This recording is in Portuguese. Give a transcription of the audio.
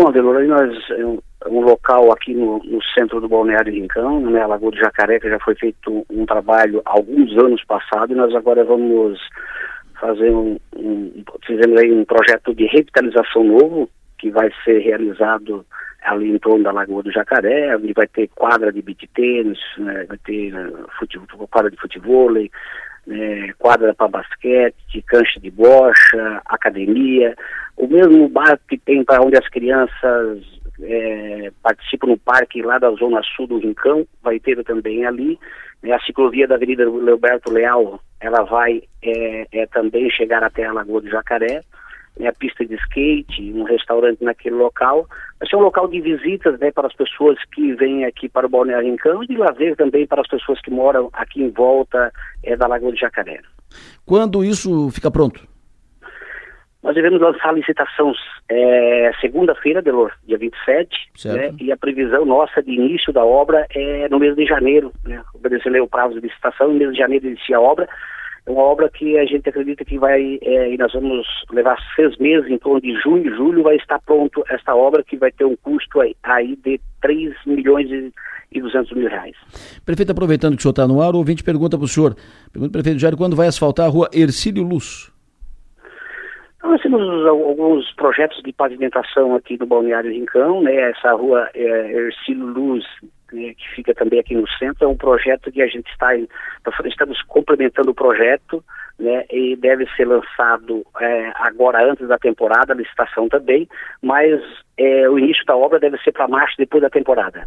Bom, Adelora, nós é um, um, local aqui no, no, centro do Balneário Rincão, né, Lagoa do Jacaré, que já foi feito um trabalho alguns anos passados, e nós agora vamos fazer um, um fizemos aí um projeto de revitalização novo, que vai ser realizado ali em torno da Lagoa do Jacaré, ali vai ter quadra de beach tênis, né, vai ter uh, quadra de futebol, né, quadra para basquete, cancha de bocha, academia, o mesmo bar que tem para onde as crianças é, participam no parque lá da zona sul do Rincão, vai ter também ali. Né, a ciclovia da Avenida Leoberto Leal, ela vai é, é, também chegar até a Lagoa do Jacaré né, a pista de skate, um restaurante naquele local. Vai ser um local de visitas né, para as pessoas que vêm aqui para o Balneário Rincão e de lazer também para as pessoas que moram aqui em volta é, da Lagoa de Jacaré. Quando isso fica pronto? Nós devemos lançar a licitação é, segunda-feira, dia 27, né, e a previsão nossa de início da obra é no mês de janeiro, né, obedecendo o prazo de licitação, no mês de janeiro inicia a obra, é uma obra que a gente acredita que vai, é, e nós vamos levar seis meses, em torno de junho e julho, vai estar pronto esta obra que vai ter um custo aí, aí de 3 milhões e, e 200 mil reais. Prefeito, aproveitando que o senhor está no ar, o ouvinte pergunta para o senhor, pergunta prefeito Jair, quando vai asfaltar a rua Ercílio Luz? Nós temos alguns projetos de pavimentação aqui no Balneário Rincão, né? Essa rua é, Ercílio Luz que fica também aqui no centro, é um projeto que a gente está estamos complementando o projeto, né, e deve ser lançado é, agora antes da temporada, a licitação também, mas é, o início da obra deve ser para março depois da temporada.